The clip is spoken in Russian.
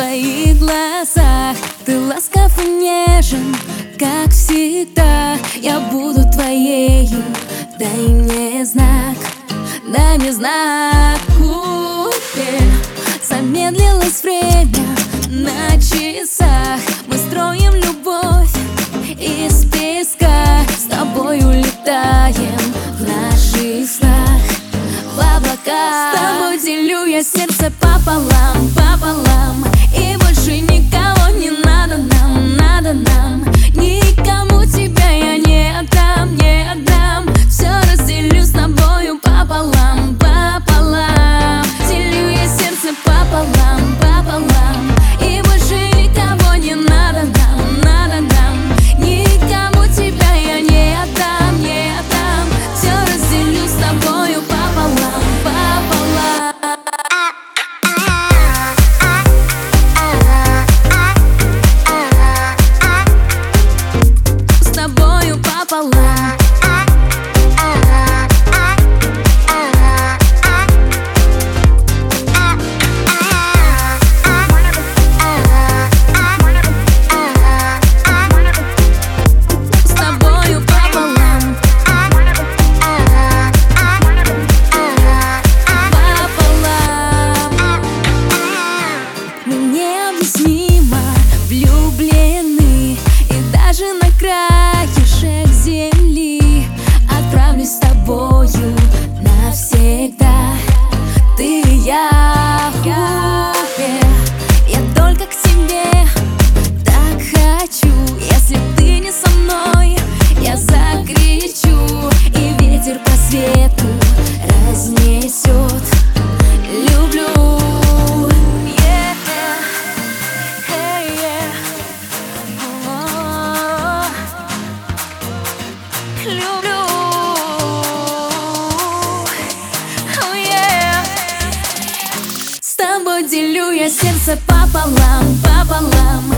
твоих глазах. Ты ласков и нежен, как всегда. Я буду твоею, дай мне знак Дай мне знак Купе. Замедлилось время на часах. Мы строим любовь из песка. С тобой улетаем в наших снах. В облака С тобой делю я сердце пополам, пополам тобою навсегда. Ты и я. Я только к тебе так хочу. Если ты не со мной, я закричу. И ветер по свету разнесет Люблю Делю я сердце пополам, пополам